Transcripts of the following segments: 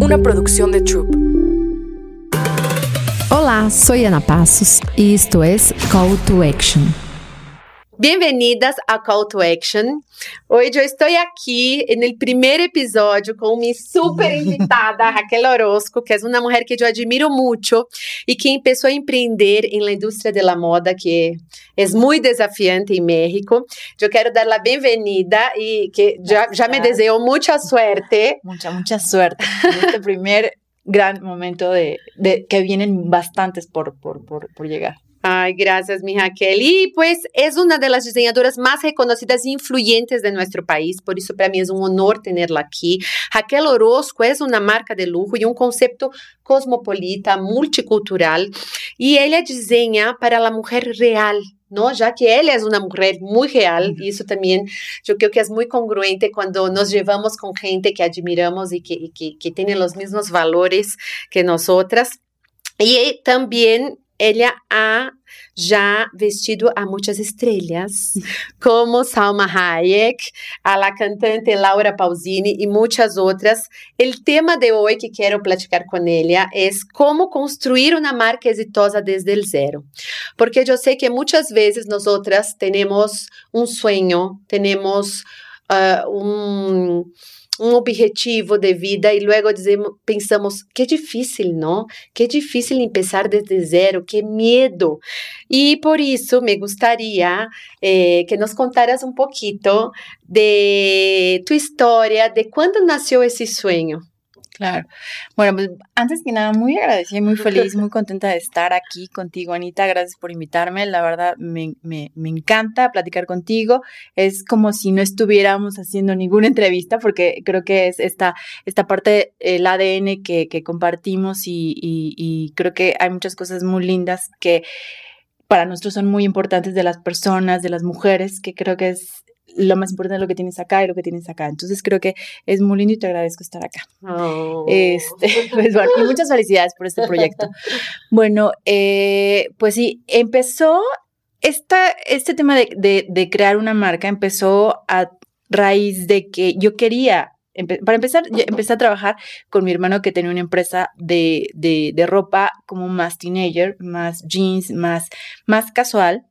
una producción de Troop. Hola, soy Ana Pasos y esto es Call to Action. Bienvenidas a Call to Action. Hoy yo estoy aquí en el primer episodio con mi super invitada Raquel Orozco, que es una mujer que yo admiro mucho y que empezó a emprender en la industria de la moda, que es muy desafiante en México. Yo quiero dar la bienvenida y que ya, ya me deseo mucha suerte. Mucha, mucha suerte en este primer gran momento de, de que vienen bastantes por, por, por, por llegar. Ay, gracias, mi Raquel. Y pues es una de las diseñadoras más reconocidas e influyentes de nuestro país, por eso para mí es un honor tenerla aquí. Raquel Orozco es una marca de lujo y un concepto cosmopolita, multicultural, y ella diseña para la mujer real, ¿no? Ya que ella es una mujer muy real, y eso también yo creo que es muy congruente cuando nos llevamos con gente que admiramos y que, y que, que tiene los mismos valores que nosotras. Y también ella ha ya vestido a muchas estrellas, como Salma Hayek, a la cantante Laura Pausini y muchas otras. El tema de hoy que quiero platicar con ella es cómo construir una marca exitosa desde el cero. Porque yo sé que muchas veces nosotras tenemos un sueño, tenemos uh, un um objetivo de vida e luego dizemos, pensamos, que difícil, não? Que difícil empezar desde zero, que medo. E por isso me gostaria eh, que nos contaras um pouquinho de tu história, de quando nasceu esse sonho. Claro. Bueno, pues antes que nada, muy agradecida, muy feliz, muy contenta de estar aquí contigo, Anita. Gracias por invitarme. La verdad, me, me, me, encanta platicar contigo. Es como si no estuviéramos haciendo ninguna entrevista, porque creo que es esta, esta parte del ADN que, que compartimos y, y, y creo que hay muchas cosas muy lindas que para nosotros son muy importantes de las personas, de las mujeres, que creo que es lo más importante es lo que tienes acá y lo que tienes acá. Entonces creo que es muy lindo y te agradezco estar acá. Oh. Este, pues bueno, y muchas felicidades por este proyecto. Bueno, eh, pues sí, empezó esta, este tema de, de, de crear una marca, empezó a raíz de que yo quería para empezar, yo empecé a trabajar con mi hermano que tenía una empresa de, de, de, ropa como más teenager, más jeans, más, más casual.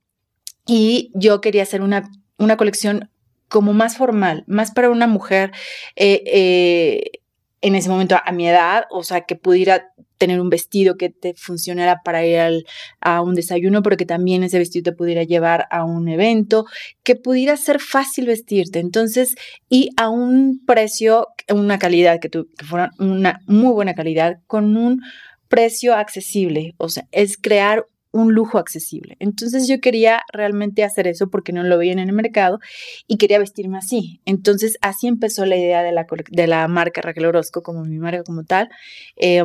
Y yo quería hacer una, una colección como más formal, más para una mujer eh, eh, en ese momento a mi edad, o sea, que pudiera tener un vestido que te funcionara para ir al, a un desayuno, pero que también ese vestido te pudiera llevar a un evento, que pudiera ser fácil vestirte. Entonces, y a un precio, una calidad, que, tu, que fuera una muy buena calidad, con un precio accesible. O sea, es crear un lujo accesible. Entonces yo quería realmente hacer eso porque no lo veía en el mercado y quería vestirme así. Entonces así empezó la idea de la, de la marca Raquel Orozco como mi marca como tal. Eh,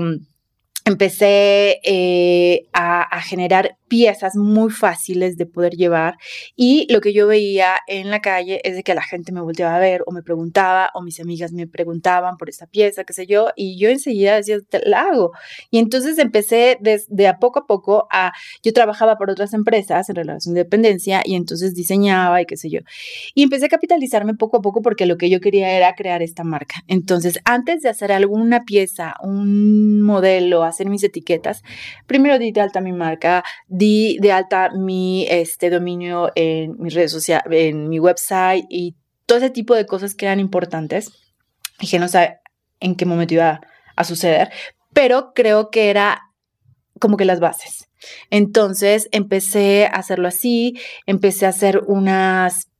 empecé eh, a, a, generar piezas muy fáciles de poder llevar y lo que yo veía en la calle es de que la gente me volteaba a ver o me preguntaba o mis amigas me preguntaban por esa pieza, qué sé yo, y yo enseguida decía, te la hago. Y entonces empecé desde a poco a poco a, yo trabajaba por otras empresas en relación de dependencia y entonces diseñaba y qué sé yo. Y empecé a capitalizarme poco a poco porque lo que yo quería era crear esta marca. Entonces, antes de hacer alguna pieza, un modelo, hacer mis etiquetas, primero di de alta mi marca, di de alta mi este, dominio en mis redes sociales, en mi website y todo ese tipo de cosas que eran importantes y que no sé en qué momento iba a suceder, pero creo que era como que las bases. Entonces empecé a hacerlo así, empecé a hacer unas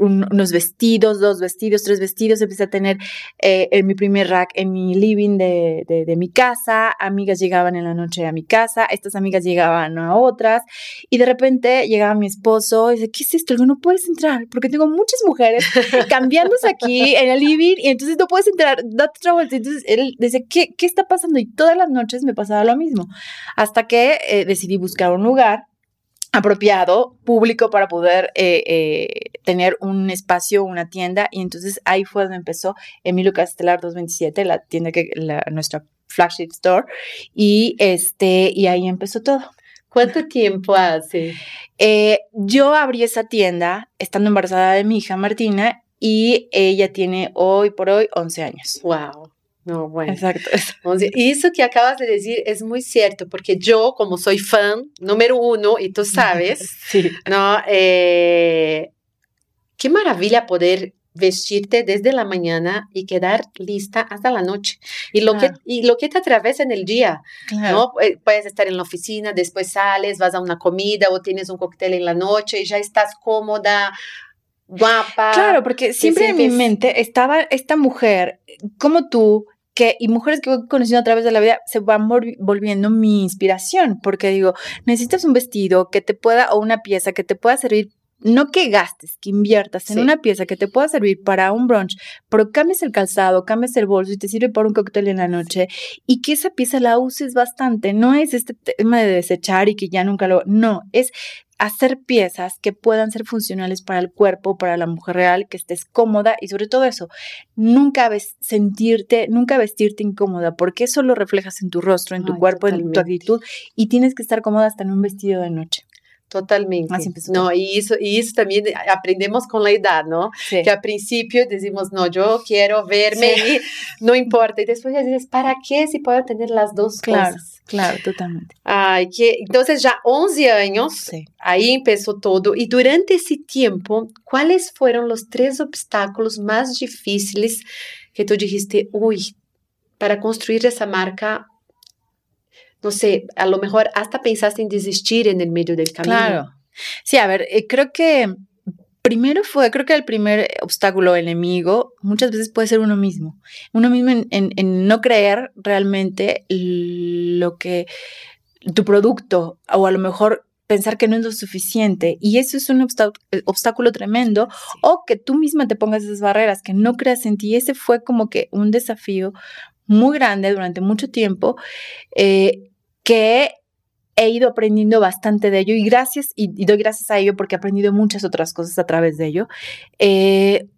un, unos vestidos, dos vestidos, tres vestidos, empecé a tener eh, en mi primer rack en mi living de, de, de, mi casa, amigas llegaban en la noche a mi casa, estas amigas llegaban a otras, y de repente llegaba mi esposo y dice, ¿qué es esto? no puedes entrar, porque tengo muchas mujeres cambiándose aquí en el living, y entonces no puedes entrar, date otra vuelta. Entonces él dice, ¿qué, ¿qué está pasando? Y todas las noches me pasaba lo mismo, hasta que eh, decidí buscar un lugar apropiado, público, para poder eh, eh, tener un espacio, una tienda. Y entonces ahí fue donde empezó Emilio Castelar 227, la tienda que, la, nuestra flagship store. Y, este, y ahí empezó todo. ¿Cuánto tiempo hace? Eh, yo abrí esa tienda estando embarazada de mi hija Martina y ella tiene hoy por hoy 11 años. ¡Wow! No, bueno. Exacto. Y eso que acabas de decir es muy cierto, porque yo, como soy fan número uno, y tú sabes, sí. ¿no? Eh, qué maravilla poder vestirte desde la mañana y quedar lista hasta la noche. Y lo, que, y lo que te atraviesa en el día, ¿no? Puedes estar en la oficina, después sales, vas a una comida o tienes un cóctel en la noche y ya estás cómoda, guapa. Claro, porque siempre en mi mente estaba esta mujer como tú, que, y mujeres que he conocido a través de la vida se van volviendo mi inspiración, porque digo, necesitas un vestido que te pueda, o una pieza que te pueda servir no que gastes, que inviertas en una pieza que te pueda servir para un brunch, pero cambies el calzado, cambies el bolso y te sirve para un cóctel en la noche y que esa pieza la uses bastante. No es este tema de desechar y que ya nunca lo... No, es hacer piezas que puedan ser funcionales para el cuerpo, para la mujer real, que estés cómoda y sobre todo eso, nunca ves, sentirte, nunca vestirte incómoda, porque eso lo reflejas en tu rostro, en tu cuerpo, en tu actitud y tienes que estar cómoda hasta en un vestido de noche. Totalmente. no, y eso, y eso también aprendemos con la edad, ¿no? Que al principio decimos, no, yo quiero verme y no importa. Y después ya dices, ¿para qué si puedo tener las dos claro, cosas? Claro, totalmente. Ay, que, entonces ya 11 años, ahí empezó todo. Y durante ese tiempo, ¿cuáles fueron los tres obstáculos más difíciles que tú dijiste, uy, para construir esa marca no sé, a lo mejor hasta pensaste en desistir en el medio del camino. Claro. Sí, a ver, eh, creo que primero fue, creo que el primer obstáculo enemigo muchas veces puede ser uno mismo. Uno mismo en, no creer realmente lo que tu producto o a lo mejor pensar que no es lo suficiente y eso es un eh, obstáculo tremendo o que tú misma te pongas esas barreras, que no creas en ti. Ese fue como que un desafío muy grande durante mucho tiempo. Eh, que he ido aprendiendo bastante de ello y gracias, y, doy gracias a ello porque he aprendido muchas otras cosas a través de ello. Eh,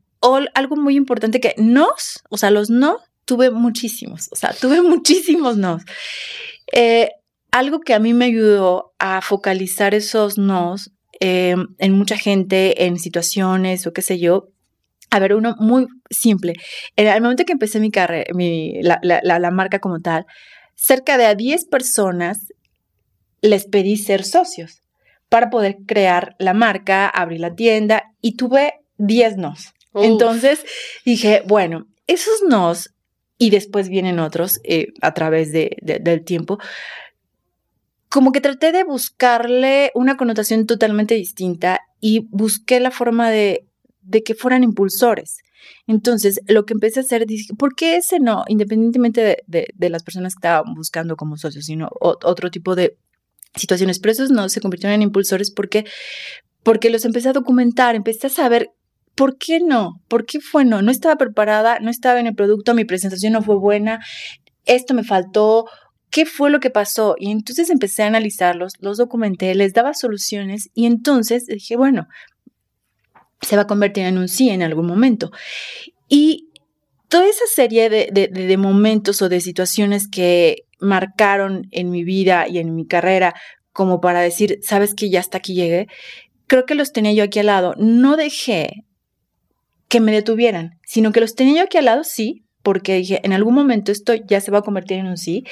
algo muy importante que nos, o sea, los no, tuve muchísimos, o sea, tuve muchísimos no. Eh, algo que a mí me ayudó a focalizar esos nos eh, en mucha gente, en situaciones o qué sé yo, a ver, uno muy simple. En el momento que empecé mi carrera, mi, la, la, marca como tal, cerca de a 10 personas les pedí ser socios para poder crear la marca, abrir la tienda y tuve 10 nos. Entonces dije, bueno, esos nos y después vienen otros eh, a través de, del tiempo, como que traté de buscarle una connotación totalmente distinta y busqué la forma de, de que fueran impulsores. Entonces, lo que empecé a hacer, dije, ¿por qué ese no? Independientemente de, las personas que estaban buscando como socios, sino otro tipo de situaciones. Pero esos no se convirtieron en impulsores porque, porque los empecé a documentar, empecé a saber ¿Por qué no? ¿Por qué fue no? No estaba preparada, no estaba en el producto, mi presentación no fue buena, esto me faltó, ¿qué fue lo que pasó? Y entonces empecé a analizarlos, los documenté, les daba soluciones y entonces dije, bueno, se va a convertir en un sí en algún momento. Y toda esa serie de, momentos o de situaciones que marcaron en mi vida y en mi carrera como para decir, sabes que ya hasta aquí llegué, creo que los tenía yo aquí al lado. No dejé que me detuvieran, sino que los tenía yo aquí al lado, sí, porque dije, en algún momento esto ya se va a convertir en un sí,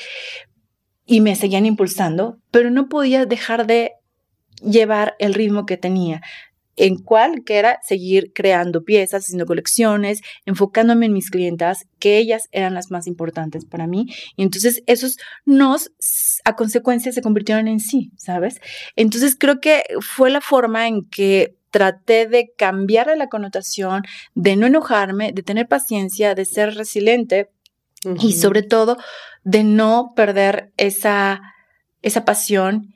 y me seguían impulsando, pero no podía dejar de llevar el ritmo que tenía en cuál que era seguir creando piezas, haciendo colecciones, enfocándome en mis clientas, que ellas eran las más importantes para mí. Y entonces esos nos, a consecuencia, se convirtieron en sí, ¿sabes? Entonces creo que fue la forma en que traté de cambiar la connotación, de no enojarme, de tener paciencia, de ser resiliente y sobre todo de no perder esa, esa pasión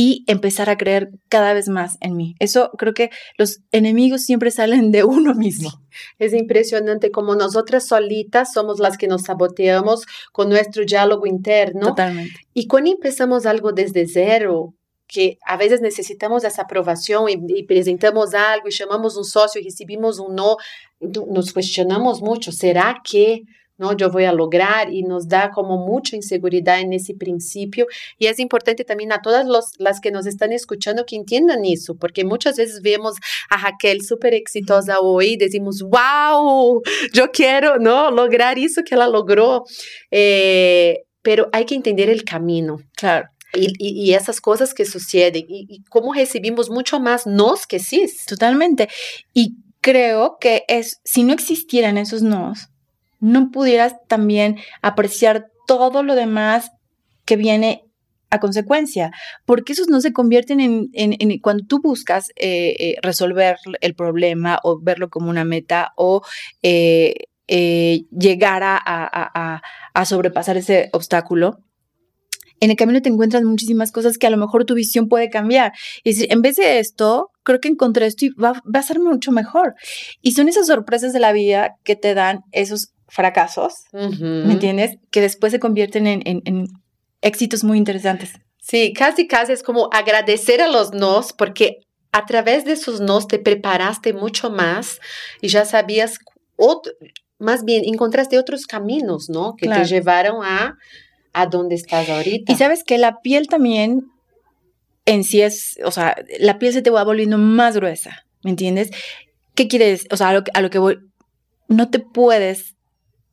y empezar a creer cada vez más en mí. Eso creo que los enemigos siempre salen de uno mismo. Es impresionante como nosotras solitas somos las que nos saboteamos con nuestro diálogo interno. Totalmente. Y cuando empezamos algo desde cero, que a veces necesitamos esa aprobación y, presentamos algo y llamamos un socio y recibimos un no, nos cuestionamos mucho, ¿será que ¿no? Yo voy a lograr y nos da como mucha inseguridad en ese principio. Y es importante también a todas los, las que nos están escuchando que entiendan eso, porque muchas veces vemos a Raquel súper exitosa hoy y decimos, wow, yo quiero, ¿no? Lograr eso que ella logró. Eh, pero hay que entender el camino. Claro. Y, y, y, esas cosas que suceden y, y, cómo recibimos mucho más nos que sí. Totalmente. Y creo que es, si no existieran esos nos, no pudieras también apreciar todo lo demás que viene a consecuencia, porque esos no se convierten en, cuando tú buscas eh, eh, resolver el problema o verlo como una meta o eh, llegar a, a, a, sobrepasar ese obstáculo, en el camino te encuentras muchísimas cosas que a lo mejor tu visión puede cambiar. Y decir, en vez de esto, creo que encontré esto y va, va a ser mucho mejor. Y son esas sorpresas de la vida que te dan esos fracasos, uh -huh. ¿me entiendes? Que después se convierten en, en, en, éxitos muy interesantes. Sí, casi, casi es como agradecer a los nos, porque a través de esos nos te preparaste mucho más y ya sabías, otro, más bien encontraste otros caminos, ¿no? Que claro. te llevaron a, a donde estás ahorita. Y sabes que la piel también en sí es, o sea, la piel se te va volviendo más gruesa, ¿me entiendes? ¿Qué quieres? O sea, a lo, a lo que voy, no te puedes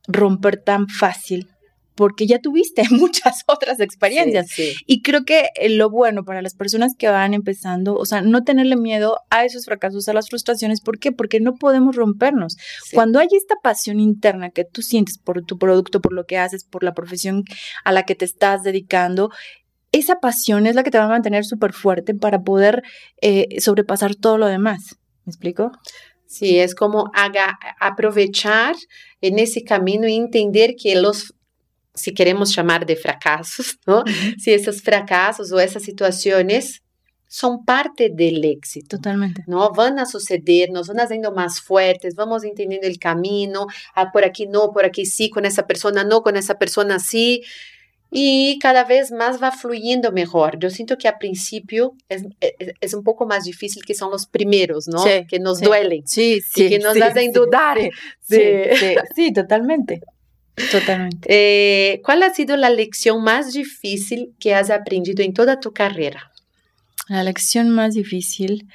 romper tan fácil porque ya tuviste muchas otras experiencias. Sí, sí. Y creo que lo bueno para las personas que van empezando, o sea, no tenerle miedo a esos fracasos, a las frustraciones. ¿Por qué? Porque no podemos rompernos. Sí. Cuando hay esta pasión interna que tú sientes por tu producto, por lo que haces, por la profesión a la que te estás dedicando, esa pasión es la que te va a mantener súper fuerte para poder eh, sobrepasar todo lo demás. ¿Me explico? Sí, es como haga, aprovechar en ese camino y entender que los si queremos chamar de fracassos, ¿no? Si esos fracasos o esas situaciones son parte del éxito. Totalmente. ¿no? Van a suceder, nos van haciendo más fuertes, vamos entendiendo el camino, ah, por aquí no, por aquí sí, con esa persona no, con esa persona sí. Y cada vez más va fluyendo mejor. Yo siento que al principio es, es, es un poco más difícil que son los primeros, ¿no? Sí, que nos sí. duelen. Sí, sí. Y que nos sí, hacen dudar. Sí, sí, sí, totalmente. Totalmente. Eh, ¿Cuál ha sido la lección más difícil que has aprendido en toda tu carrera? La lección más difícil,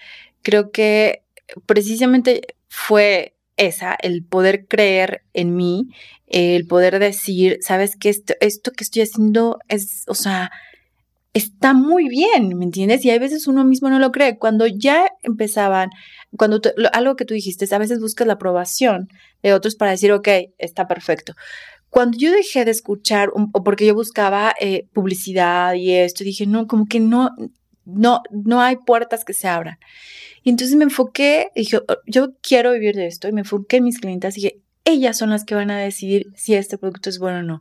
creo que precisamente fue esa, el poder creer en mí, el poder decir, sabes que esto, esto que estoy haciendo es, o sea, está muy bien, ¿me entiendes? Y hay veces uno mismo no lo cree. Cuando ya empezaban, cuando algo que tú dijiste, a veces buscas la aprobación de otros para decir, ok, está perfecto. Cuando yo dejé de escuchar, o porque yo buscaba eh, publicidad y esto, dije, no, como que no, no, no hay puertas que se abran. Y entonces me enfoqué, dije, oh, yo quiero vivir de esto, y me enfoqué en mis clientas y dije, ellas son las que van a decidir si este producto es bueno o no.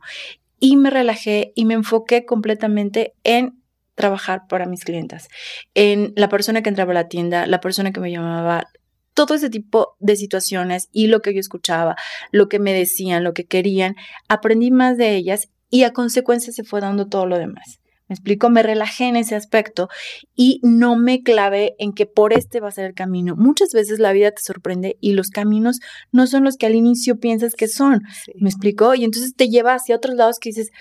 Y me relajé y me enfoqué completamente en trabajar para mis clientas, en la persona que entraba a la tienda, la persona que me llamaba, todo ese tipo de situaciones y lo que yo escuchaba, lo que me decían, lo que querían, aprendí más de ellas y a consecuencia se fue dando todo lo demás. Me explico, me relajé en ese aspecto y no me clavé en que por este va a ser el camino. Muchas veces la vida te sorprende y los caminos no son los que al inicio piensas que son. Sí. Me explico, y entonces te lleva hacia otros lados que dices,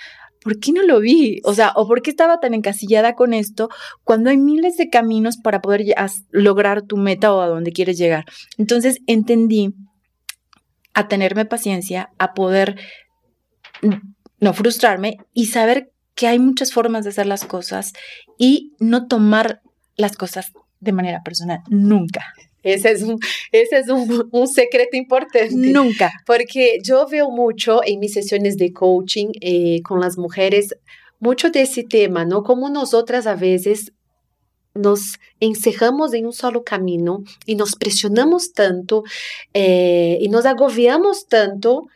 ¿por qué no lo vi? O sea, ¿o por qué estaba tan encasillada con esto cuando hay miles de caminos para poder lograr tu meta o a donde quieres llegar? Entonces entendí a tenerme paciencia, a poder no frustrarme y saber que hay muchas formas de hacer las cosas y no tomar las cosas de manera personal, nunca. Ese es, un, ese es un, un, secreto importante. Nunca. Porque yo veo mucho en mis sesiones de coaching eh, con las mujeres, mucho de ese tema, ¿no? Como nosotras a veces nos encerramos en un solo camino y nos presionamos tanto eh, y nos agobiamos tanto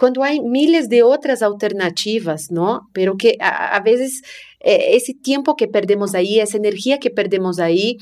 cuando hay miles de otras alternativas, ¿no? Pero que a, a veces eh, ese tiempo que perdemos ahí, esa energía que perdemos ahí,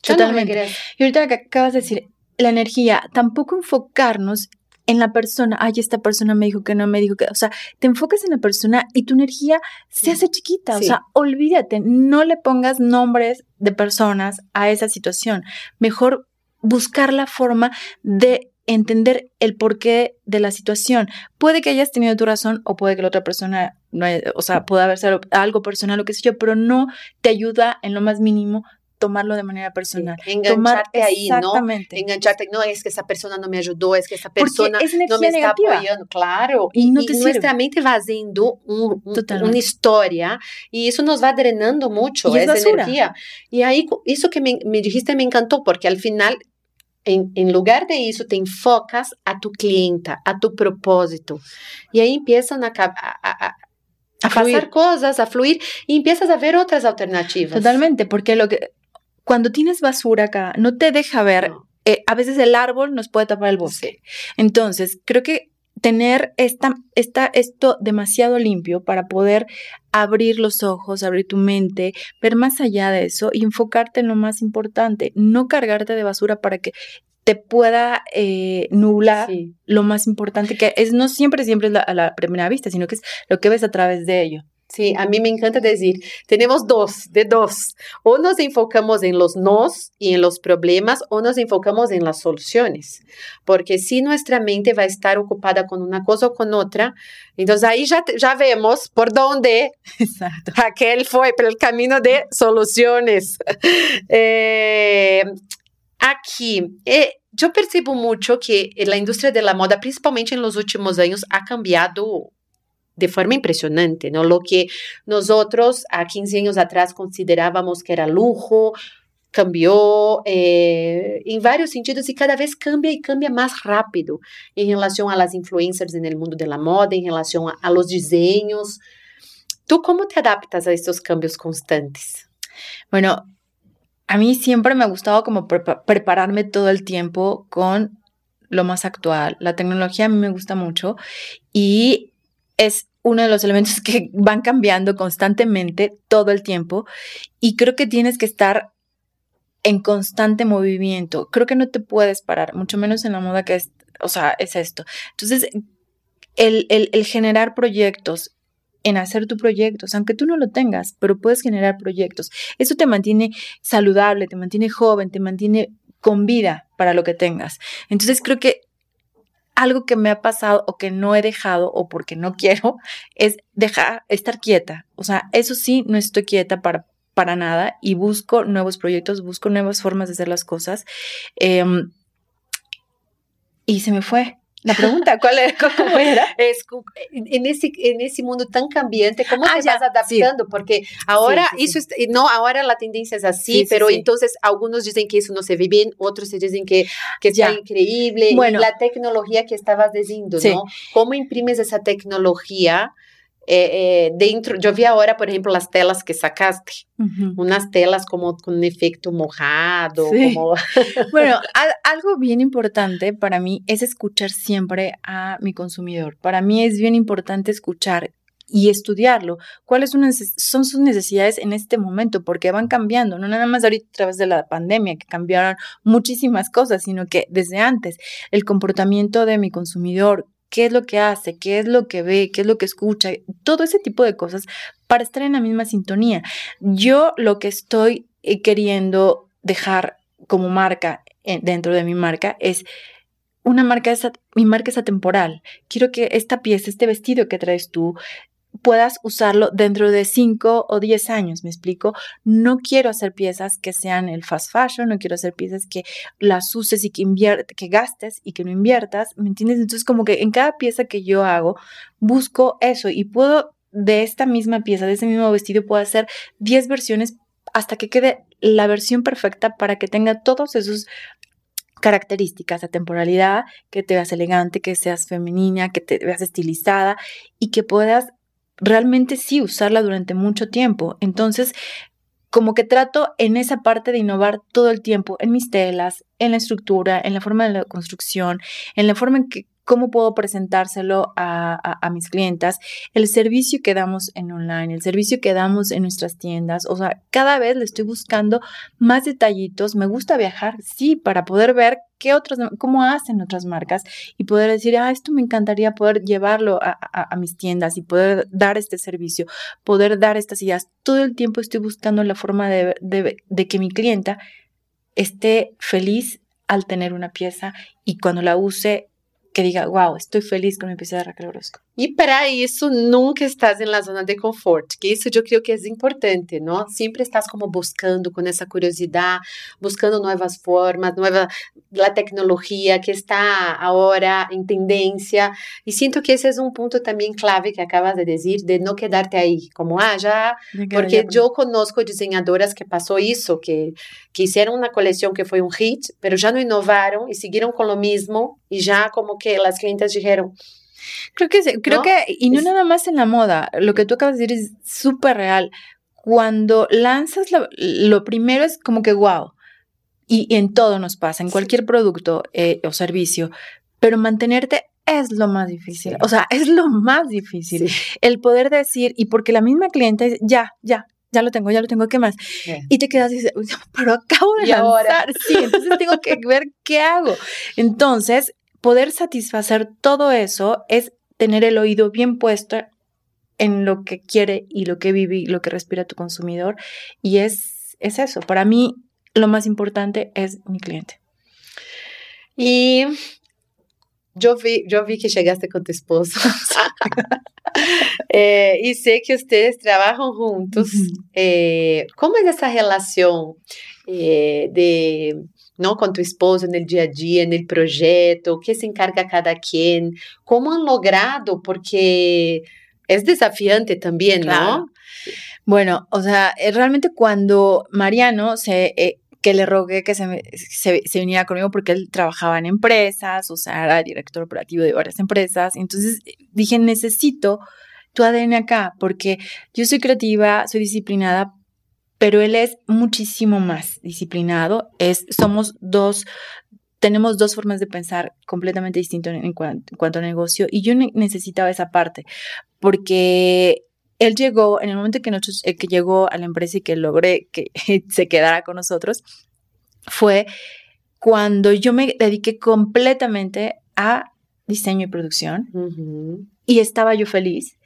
Totalmente. No y ahorita que acabas de decir, la energía, tampoco enfocarnos en la persona, ay, esta persona me dijo que no me dijo que, o sea, te enfocas en la persona y tu energía se hace chiquita, sí. o sea, olvídate, no le pongas nombres de personas a esa situación, mejor buscar la forma de entender el porqué de la situación. Puede que hayas tenido tu razón o puede que la otra persona, no o sea, puede haber sido algo personal o qué sé yo, pero no te ayuda en lo más mínimo tomarlo de manera personal. engancharte ahí, ¿no? Engancharte, no, es que esa persona no me ayudó, es que esa persona no me está apoyando. Claro. Y, no te nuestra mente va haciendo una historia y eso nos va drenando mucho esa energía. Y ahí, eso que me, me dijiste me encantó porque al final en, en, lugar de eso, te enfocas a tu clienta, a tu propósito. Y ahí empiezan a, a, a, a pasar cosas, a fluir, y empiezas a ver otras alternativas. Totalmente, porque lo que cuando tienes basura acá, no te deja ver. Eh, a veces el árbol nos puede tapar el bosque. Entonces, creo que tener esta, esta, esto demasiado limpio para poder abrir los ojos, abrir tu mente, ver más allá de eso y enfocarte en lo más importante, no cargarte de basura para que te pueda eh, nublar lo más importante que es no siempre siempre es a la primera vista, sino que es lo que ves a través de ello. Sí, a mí me encanta decir, tenemos dos, de dos. O nos enfocamos en los nos y en los problemas o nos enfocamos en las soluciones. Porque si nuestra mente va a estar ocupada con una cosa o con otra, entonces ahí ya, ya vemos por dónde Exacto. Raquel fue, por el camino de soluciones. eh, aquí, eh, yo percibo mucho que la industria de la moda, principalmente en los últimos años, ha cambiado de forma impresionante, ¿no? Lo que nosotros a 15 años atrás considerábamos que era lujo, cambió eh, en varios sentidos y cada vez cambia y cambia más rápido en relación a las influencers en el mundo de la moda, en relación a, a los diseños. ¿Tú cómo te adaptas a estos cambios constantes? Bueno, a mí siempre me ha gustado como prepararme todo el tiempo con lo más actual. La tecnología a mí me gusta mucho y es uno de los elementos que van cambiando constantemente todo el tiempo y creo que tienes que estar en constante movimiento. Creo que no te puedes parar, mucho menos en la moda que es, o sea, es esto. Entonces, el, el generar proyectos, en hacer tus proyectos, aunque tú no lo tengas, pero puedes generar proyectos. Eso te mantiene saludable, te mantiene joven, te mantiene con vida para lo que tengas. Entonces creo que algo que me ha pasado o que no he dejado o porque no quiero es dejar, estar quieta. O sea, eso sí, no estoy quieta para, para nada y busco nuevos proyectos, busco nuevas formas de hacer las cosas. Em, y se me fue. La pregunta, ¿cuál era? ¿Cómo era? Es, en, ese, en ese mundo tan cambiante, ¿cómo ah, te vas adaptando? Porque ahora eso no, ahora la tendencia es así, pero entonces algunos dicen que eso no se ve bien, otros dicen que, que está increíble. Bueno, la tecnología que estabas diciendo, ¿no? ¿Cómo imprimes esa tecnología? Eh, eh, dentro, yo vi ahora, por ejemplo, las telas que sacaste, unas telas como con un efecto mojado. Como... bueno, algo bien importante para mí es escuchar siempre a mi consumidor. Para mí es bien importante escuchar y estudiarlo. ¿Cuáles son sus necesidades en este momento? Porque van cambiando, no nada más ahorita a través de la pandemia, que cambiaron muchísimas cosas, sino que desde antes el comportamiento de mi consumidor, qué es lo que hace, qué es lo que ve, qué es lo que escucha, todo ese tipo de cosas para estar en la misma sintonía. Yo lo que estoy eh, queriendo dejar como marca eh, dentro de mi marca es una marca, mi marca es atemporal. Quiero que esta pieza, este vestido que traes tú, puedas usarlo dentro de 5 o 10 años, ¿me explico? No quiero hacer piezas que sean el fast fashion, no quiero hacer piezas que las uses y que, que gastes y que no inviertas, ¿me entiendes? Entonces como que en cada pieza que yo hago, busco eso y puedo de esta misma pieza, de ese mismo vestido, puedo hacer 10 versiones hasta que quede la versión perfecta para que tenga todos esos características, la temporalidad, que te veas elegante, que seas femenina, que te veas estilizada y que puedas realmente sí usarla durante mucho tiempo. Entonces, como que trato en esa parte de innovar todo el tiempo, en mis telas, en la estructura, en la forma de la construcción, en la forma en que cómo puedo presentárselo a, mis clientas, el servicio que damos en online, el servicio que damos en nuestras tiendas, o sea, cada vez le estoy buscando más detallitos, me gusta viajar, sí, para poder ver qué otras, cómo hacen otras marcas y poder decir, ah, esto me encantaría poder llevarlo a, mis tiendas y poder dar este servicio, poder dar estas ideas. Todo el tiempo estoy buscando la forma de que mi clienta esté feliz al tener una pieza y cuando la use que diga, wow, estoy feliz con mi pieza de Raquel Orozco. E para isso, nunca estás na zona de conforto, que isso eu creio que é importante, não? Sempre estás como buscando com essa curiosidade, buscando novas formas, nova a tecnologia que está agora em tendência. E sinto que esse é um ponto também clave que acabas de dizer, de não quedarte aí, como, ah, já... Porque eu conosco desenhadoras que passou isso, que, que fizeram uma coleção que foi um hit, mas já não inovaram e seguiram com o mesmo, e já como que as clientes dijeron, Creo que, creo que, y no nada más en la moda, lo que tú acabas de decir es súper real. Cuando lanzas lo, primero es como que wow, y, en todo nos pasa, en cualquier producto eh, o servicio, pero mantenerte es lo más difícil, o sea, es lo más difícil, el poder decir, y porque la misma cliente dice, ya, ya, ya lo tengo, ya lo tengo, ¿qué más? Y te quedas y dices, pero acabo de lanzar, sí, entonces tengo que ver qué hago. Entonces, poder satisfacer todo eso es tener el oído bien puesto en lo que quiere y lo que vive y lo que respira tu consumidor. Y es, es eso. Para mí, lo más importante es mi cliente. Y yo vi, yo vi que llegaste con tu esposo. Eh, y sé que ustedes trabajan juntos. Eh, ¿Cómo es esa relación eh, de ¿no? Con tu esposo en el día a día, en el proyecto, qué se encarga cada quien, cómo han logrado, porque es desafiante también, ¿no? Bueno, o sea, eh, realmente cuando Mariano se... Eh, que le rogué que se, se, se, viniera conmigo porque él trabajaba en empresas, o sea, era director operativo de varias empresas. Entonces dije, necesito tu ADN acá, porque yo soy creativa, soy disciplinada, pero él es muchísimo más disciplinado. Es, somos dos, tenemos dos formas de pensar completamente distintas en, cuanto a negocio y yo necesitaba esa parte porque él llegó, en el momento que, nosotros, eh, que llegó a la empresa y que logré que se quedara con nosotros, fue cuando yo me dediqué completamente a diseño y producción y estaba yo feliz.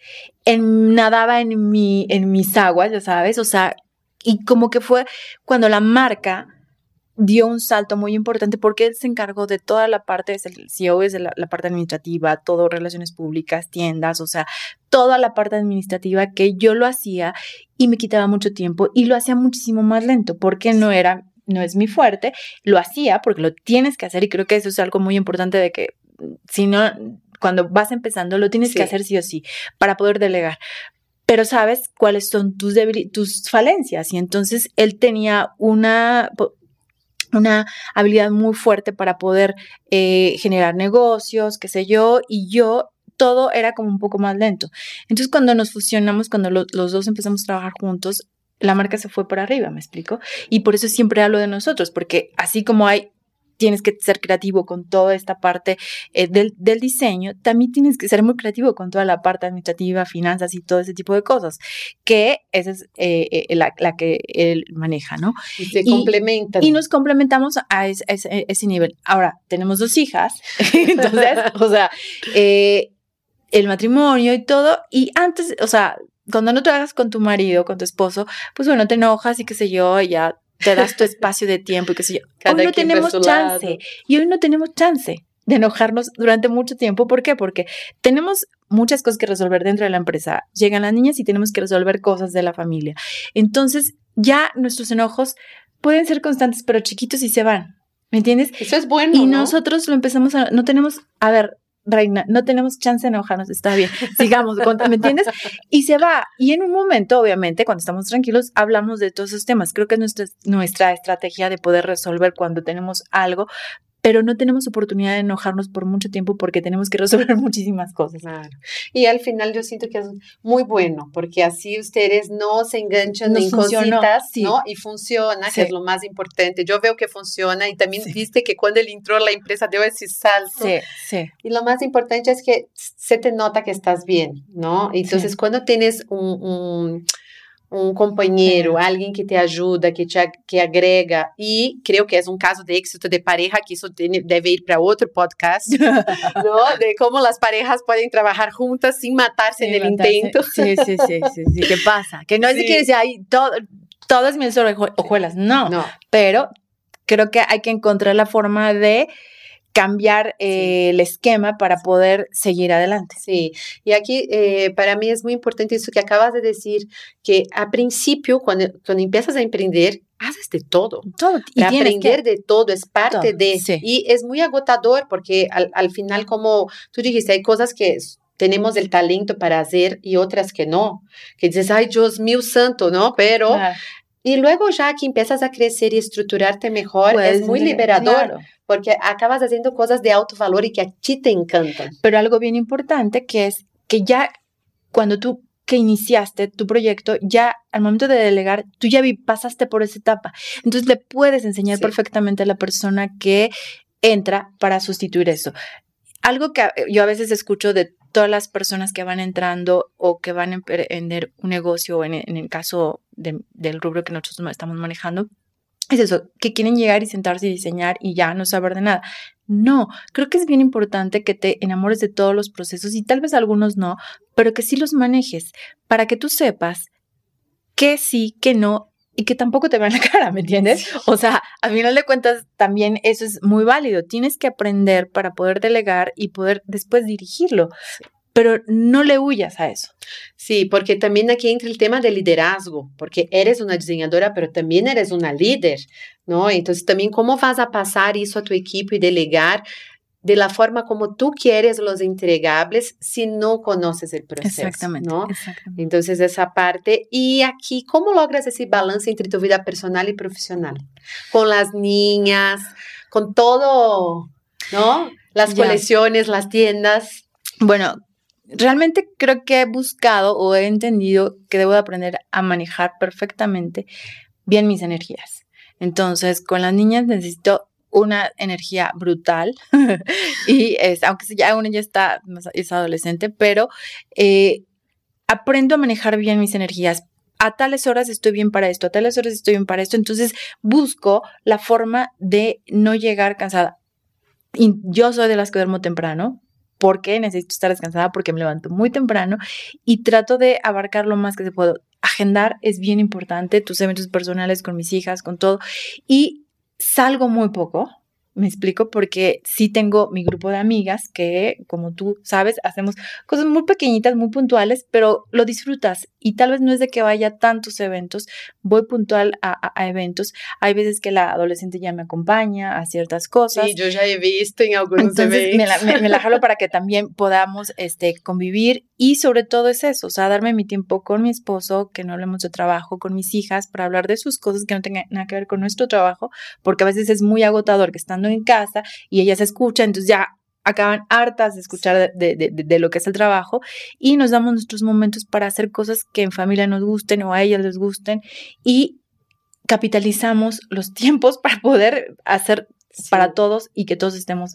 En, nadaba en, mi, en mis aguas, ya sabes, o sea, y como que fue cuando la marca dio un salto muy importante porque él se encargó de toda la parte, es el CEO, es la, la, parte administrativa, todo relaciones públicas, tiendas, o sea, toda la parte administrativa que yo lo hacía y me quitaba mucho tiempo y lo hacía muchísimo más lento porque no era, no es mi fuerte, lo hacía porque lo tienes que hacer y creo que eso es algo muy importante de que si no, cuando vas empezando, lo tienes que hacer sí o sí para poder delegar pero sabes cuáles son tus, tus falencias. Y entonces él tenía una, una habilidad muy fuerte para poder eh, generar negocios, qué sé yo, y yo todo era como un poco más lento. Entonces cuando nos fusionamos, cuando los dos empezamos a trabajar juntos, la marca se fue por arriba, ¿me explico? Y por eso siempre hablo de nosotros, porque así como hay tienes que ser creativo con toda esta parte eh, del, diseño, también tienes que ser muy creativo con toda la parte administrativa, finanzas y todo ese tipo de cosas, que esa es eh, eh, la, que él maneja, ¿no? Y se complementan. Y nos complementamos a ese, nivel. Ahora, tenemos dos hijas, entonces, o sea, el matrimonio y todo, y antes, o sea, cuando no trabajas con tu marido, con tu esposo, pues bueno, te enojas y qué sé yo, ya te das tu espacio de tiempo y qué sé yo. hoy no tenemos chance. Y hoy no tenemos chance de enojarnos durante mucho tiempo. ¿Por qué? Porque tenemos muchas cosas que resolver dentro de la empresa. Llegan las niñas y tenemos que resolver cosas de la familia. Entonces, ya nuestros enojos pueden ser constantes, pero chiquitos y se van. ¿Me entiendes? Eso es bueno. Y nosotros lo empezamos a, no tenemos, a ver, Reina, no tenemos chance de enojarnos, está bien, sigamos, ¿me entiendes? Y se va. Y en un momento, obviamente, cuando estamos tranquilos, hablamos de todos esos temas. Creo que es nuestra, nuestra estrategia de poder resolver cuando tenemos algo, pero no tenemos oportunidad de enojarnos por mucho tiempo porque tenemos que resolver muchísimas cosas. Claro. Y al final yo siento que es muy bueno, porque así ustedes no se enganchan en cositas, ¿no? Y funciona, que es lo más importante. Yo veo que funciona y también viste que cuando él entró la empresa dio ese salto. Sí, sí. Y lo más importante es que se te nota que estás bien, ¿no? Entonces, cuando tienes un um companheiro, alguém que te ajuda, que te que agrega, e creio que é um caso de êxito de pareja, que isso deve ir para outro podcast, ¿no? de como as parejas podem trabalhar juntas sem matar-se no intento. Sí, sí, sí, sí, ¿qué pasa? Que es sí. que ay, todo, todas mis hojuelas, no, no, pero creo que hay que encontrar la forma de cambiar eh, el esquema para poder seguir adelante. Sí, y aquí eh, para mí es muy importante eso que acabas de decir, que a principio, cuando, cuando empiezas a emprender, haces de todo. Todo. Y aprender de todo es parte de... Y es muy agotador porque al, al final, como tú dijiste, hay cosas que tenemos el talento para hacer y otras que no. Que dices, ay, Dios mío santo, ¿no? Pero... Y luego ya que empiezas a crecer y estructurarte mejor, es pues, muy liberador porque acabas haciendo cosas de alto valor y que a ti te encantan. Pero algo bien importante que es que ya cuando tú que iniciaste tu proyecto, ya al momento de delegar, tú ya pasaste por esa etapa. Entonces le puedes enseñar perfectamente a la persona que entra para sustituir eso. Algo que yo a veces escucho de todas las personas que van entrando o que van a emprender un negocio, en, en el caso del rubro que nosotros estamos manejando, es eso, que quieren llegar y sentarse y diseñar y ya no saber de nada. No, creo que es bien importante que te enamores de todos los procesos y tal vez algunos no, pero que sí los manejes para que tú sepas que sí, que no y que tampoco te vean la cara, ¿me entiendes? O sea, a final de cuentas también eso es muy válido. Tienes que aprender para poder delegar y poder después dirigirlo pero no le huyas a eso. Sí, porque también aquí entra el tema del liderazgo, porque eres una diseñadora, pero también eres una líder, ¿no? Entonces también cómo vas a pasar eso a tu equipo y delegar de la forma como tú quieres los entregables si no conoces el proceso. Exactamente, ¿no? exactamente. Entonces, esa parte. Y aquí, ¿cómo logras ese balance entre tu vida personal y profesional? Con las niñas, con todo, ¿no? Las colecciones, las tiendas. Bueno, realmente creo que he buscado o he entendido que debo de aprender a manejar perfectamente bien mis energías. Entonces, con las niñas necesito una energía brutal y es, aunque ya una ya está, es adolescente, pero eh, aprendo a manejar bien mis energías. A tales horas estoy bien para esto, a tales horas estoy bien para esto. Entonces busco la forma de no llegar cansada. Y yo soy de las que duermo temprano, porque necesito estar descansada, porque me levanto muy temprano y trato de abarcar lo más que se puedo. Agendar es bien importante, tus eventos personales con mis hijas, con todo. Y salgo muy poco, me explico porque sí tengo mi grupo de amigas que, como tú sabes, hacemos cosas muy pequeñitas, muy puntuales, pero lo disfrutas y tal vez no es de que vaya a tantos eventos, voy puntual a, eventos. Hay veces que la adolescente ya me acompaña a ciertas cosas. Sí, yo ya he visto en algunos Entonces, eventos. Me la, me, la jalo para que también podamos este, convivir y sobre todo es eso, o sea, darme mi tiempo con mi esposo, que no hablemos de trabajo, con mis hijas, para hablar de sus cosas que no tengan nada que ver con nuestro trabajo, porque a veces es muy agotador que estando en casa y ella se escucha, entonces ya acaban hartas de escuchar de, lo que es el trabajo y nos damos nuestros momentos para hacer cosas que en familia nos gusten o a ellas les gusten y capitalizamos los tiempos para poder hacer para todos y que todos estemos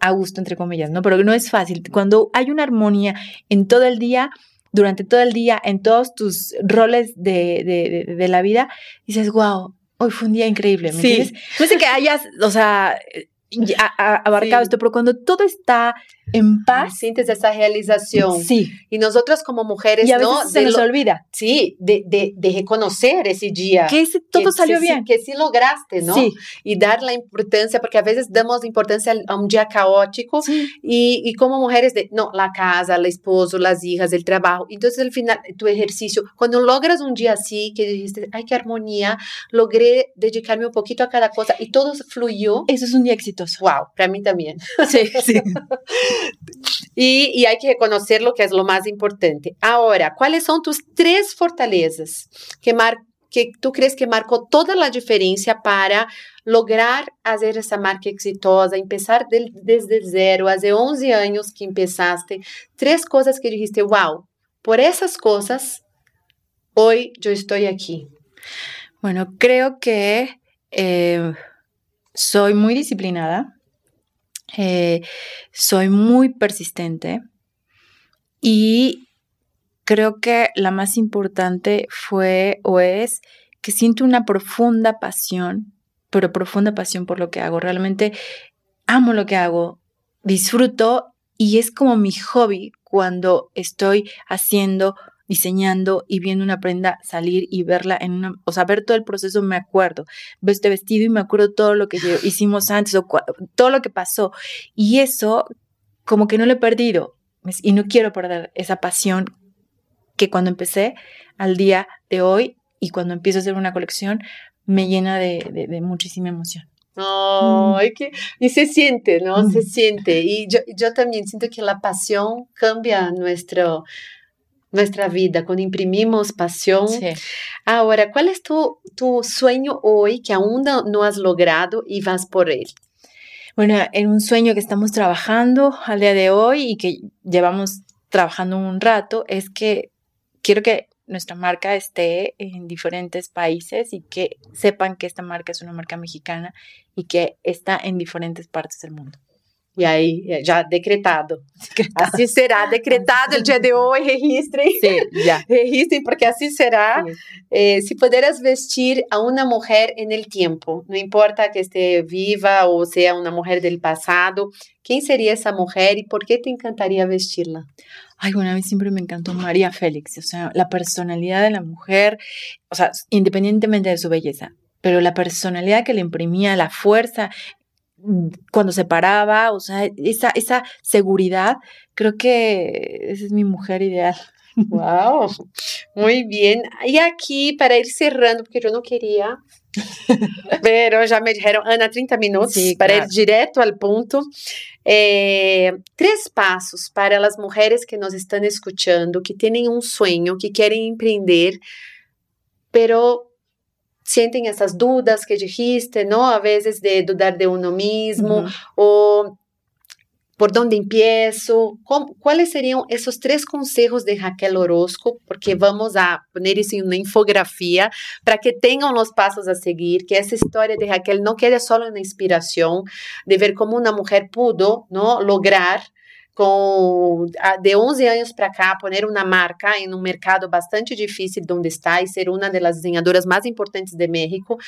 a gusto, entre comillas, ¿no? Pero no es fácil. Cuando hay una armonía en todo el día, durante todo el día, en todos tus roles de, de, de la vida, dices, wow, hoy fue un día increíble, ¿me entiendes? No sé que hayas, o sea, abarcado esto, pero cuando todo está en paz. Sientes esa realización. Sí. Y nosotras como mujeres, y a ¿no? se nos olvida. Sí, de, de, de, reconocer ese día. Que todo salió bien. Que sí lograste, ¿no? Sí. Y dar la importancia, porque a veces damos importancia a un día caótico. Y, y, como mujeres, de, no, la casa, el esposo, las hijas, el trabajo. Entonces, al final, tu ejercicio, cuando logras un día así, que dijiste, ay, qué armonía, logré dedicarme un poquito a cada cosa y todo fluyó. Eso es un día exitoso. Wow, para mí también. Sí, sí. y, hay que reconocer lo que es lo más importante. Ahora, ¿cuáles son tus tres fortalezas que, que tú crees que marcó toda la diferencia para lograr hacer esa marca exitosa, empezar desde cero, hace 11 años que empezaste? Tres cosas que dijiste, wow, por esas cosas, hoy yo estoy aquí. Bueno, creo que eh, soy muy disciplinada. Eh, soy muy persistente y creo que la más importante fue o es que siento una profunda pasión, pero profunda pasión por lo que hago. Realmente amo lo que hago, disfruto y es como mi hobby cuando estoy haciendo diseñando y viendo una prenda salir y verla en una, o sea, ver todo el proceso, me acuerdo, veo este vestido y me acuerdo todo lo que hicimos antes o todo lo que pasó. Y eso como que no lo he perdido y no quiero perder esa pasión que cuando empecé al día de hoy y cuando empiezo a hacer una colección me llena de, de, muchísima emoción. Oh, que, y se siente, ¿no? Se siente. Y yo, yo también siento que la pasión cambia nuestro, nuestra vida, cuando imprimimos pasión. Ahora, ¿cuál es tu, tu sueño hoy que aún no has logrado y vas por él? Bueno, en un sueño que estamos trabajando al día de hoy y que llevamos trabajando un rato es que quiero que nuestra marca esté en diferentes países y que sepan que esta marca es una marca mexicana y que está en diferentes partes del mundo. Y ahí, ya decretado. decretado. Así será, decretado el día de hoy, registrem. Sí, ya. Registrem, porque así será. Eh, si pudieras vestir a una mujer en el tiempo, no importa que esté viva o sea una mujer del pasado, ¿quién sería esa mujer y por qué te encantaría vestirla? Ay, bueno, a mí siempre me encantó María Félix, o sea, la personalidad de la mujer, o sea, independientemente de su belleza, pero la personalidad que le imprimía, la fuerza cuando se paraba, o sea, esa, esa seguridad, creo que esa es mi mujer ideal. Wow, muy bien. Y aquí, para ir cerrando, porque yo no quería, pero ya me dijeron, Ana, 30 minutos, para ir directo al punto. Eh, tres pasos para las mujeres que nos están escuchando, que tienen un sueño, que quieren emprender, pero sienten esas dudas que dijiste, ¿no? A veces de dudar de uno mismo o por dónde empiezo, cuáles serían esos tres consejos de Raquel Orozco, porque vamos a poner eso en una infografía para que tengan los pasos a seguir, que esa historia de Raquel no quede solo en la inspiración de ver cómo una mujer pudo ¿no? lograr com de 11 anos para cá poner uma marca em um mercado bastante difícil onde está e ser uma das desenhadoras mais importantes de México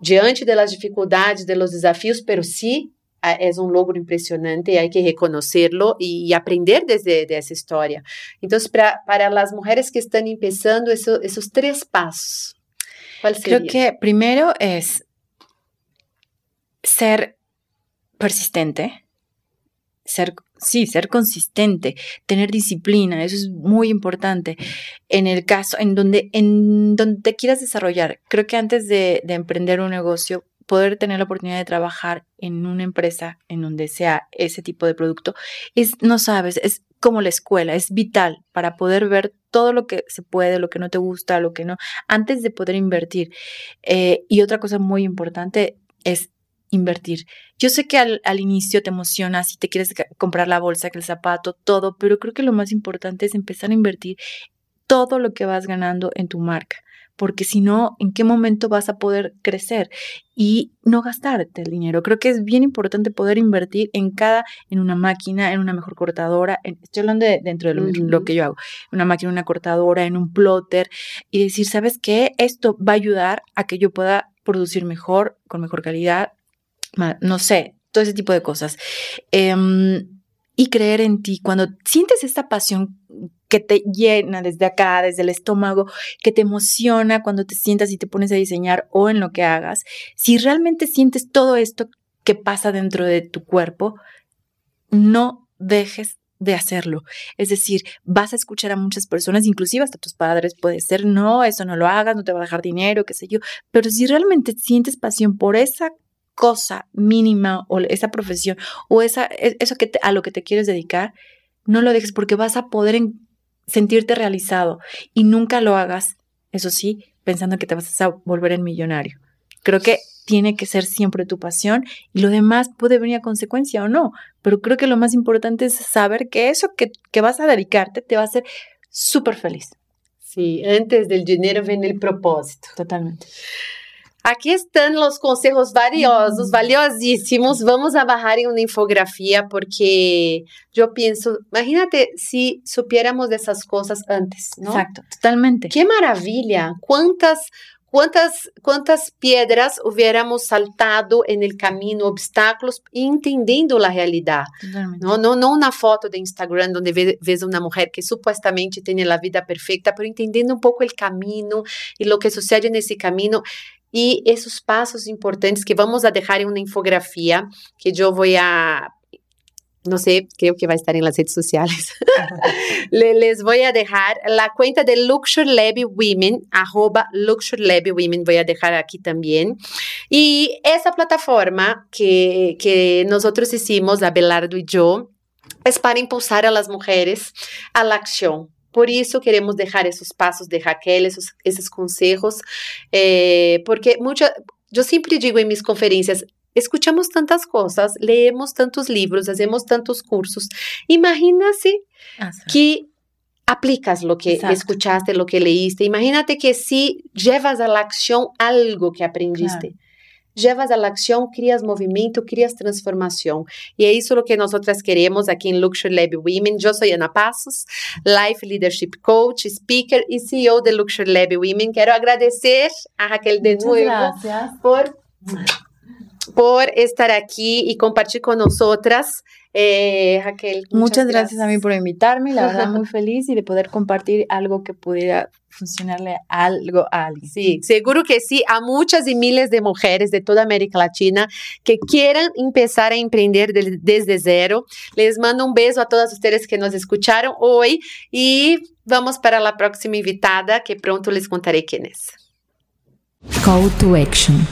diante das dificuldades, dos desafios, pero sí é um logro impressionante e há que reconhecerlo e, aprender desde essa história. Então, para, para as mulheres que estão começando, esses três passos, qual seria? Creo que primeiro é ser persistente, ser, sí, ser consistente, tener disciplina, eso es muy importante en el caso, en donde, en donde te quieras desarrollar. Creo que antes de, de emprender un negocio, poder tener la oportunidad de trabajar en una empresa en donde sea ese tipo de producto, es, no sabes, es como la escuela, es vital para poder ver todo lo que se puede, lo que no te gusta, lo que no, antes de poder invertir. Eh, y otra cosa muy importante es invertir. Yo sé que al, al, inicio te emocionas y te quieres comprar la bolsa, el zapato, todo, pero creo que lo más importante es empezar a invertir todo lo que vas ganando en tu marca porque si no, ¿en qué momento vas a poder crecer y no gastarte el dinero? Creo que es bien importante poder invertir en cada, en una máquina, en una mejor cortadora, estoy hablando de, dentro de lo, que yo hago, una máquina, una cortadora, en un plotter y decir, ¿sabes qué? Esto va a ayudar a que yo pueda producir mejor, con mejor calidad, no sé, todo ese tipo de cosas. Em, y creer en ti. Cuando sientes esta pasión que te llena desde acá, desde el estómago, que te emociona cuando te sientas y te pones a diseñar o en lo que hagas, si realmente sientes todo esto que pasa dentro de tu cuerpo, no dejes de hacerlo. Es decir, vas a escuchar a muchas personas, inclusive hasta tus padres, puede ser, no, eso no lo hagas, no te va a dejar dinero, qué sé yo, pero si realmente sientes pasión por esa cosa mínima o esa profesión o esa, e, eso que a lo que te quieres dedicar, no lo dejes porque vas a poder sentirte realizado y nunca lo hagas, eso sí, pensando que te vas a volver en millonario. Creo que tiene que ser siempre tu pasión y lo demás puede venir a consecuencia o no, pero creo que lo más importante es saber que eso que, que vas a dedicarte te va a hacer súper feliz. Sí, antes del dinero viene el propósito. Totalmente. Aqui estão os conselhos valiosos, uhum. valiosíssimos. Vamos a bajar em uma infografia porque eu penso, imagínate se supiéramos dessas coisas antes, não? Exato, totalmente. Que maravilha! Quantas ¿Cuántas, ¿Cuántas piedras hubiéramos saltado en el camino, obstáculos, entendiendo la realidad? No, no, no una foto de Instagram donde ves una mujer que supuestamente tiene la vida perfecta, pero entendiendo un poco el camino y lo que sucede en ese camino y esos pasos importantes que vamos a dejar en una infografía que yo voy a no sé, creo que va a estar en las redes sociales. les voy a dejar la cuenta de Luxury Lab Women, arroba Luxury Lab Women, voy a dejar aquí también. Y esa plataforma que, que nosotros hicimos, Abelardo y yo, es para impulsar a las mujeres a la acción. Por eso queremos dejar esos pasos de Raquel, esos, esos consejos, eh, porque mucha, yo siempre digo en mis conferencias, escuchamos tantas cosas, leemos tantos libros, hacemos tantos cursos. Imagínate que aplicas lo que escuchaste, lo que leíste. Imagínate que si llevas a la acción algo que aprendiste. Llevas a la acción, crias movimiento, crias transformación. Y es eso lo que nosotras queremos aquí en Luxury Lab Women. Yo soy Ana Passos, Life Leadership Coach, Speaker y CEO de Luxury Lab Women. Quiero agradecer a Raquel de nuevo por por estar aquí y compartir con nosotras. Eh, Raquel. Muchas, gracias. a mí por invitarme, la verdad muy feliz y de poder compartir algo que pudiera funcionarle algo a alguien. Sí, seguro que sí, a muchas y miles de mujeres de toda América Latina que quieran empezar a emprender desde cero. Les mando un beso a todas ustedes que nos escucharon hoy y vamos para la próxima invitada que pronto les contaré quién es. Call to action.